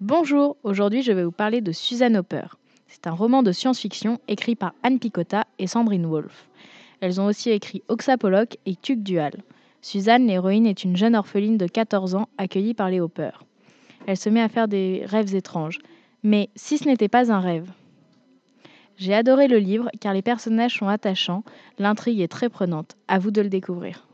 Bonjour, aujourd'hui je vais vous parler de Suzanne Hopper. C'est un roman de science-fiction écrit par Anne Picotta et Sandrine Wolfe. Elles ont aussi écrit Oxapoloch et Tuc Dual. Suzanne, l'héroïne, est une jeune orpheline de 14 ans accueillie par les Hopper. Elle se met à faire des rêves étranges. Mais si ce n'était pas un rêve? J'ai adoré le livre car les personnages sont attachants, l'intrigue est très prenante. À vous de le découvrir.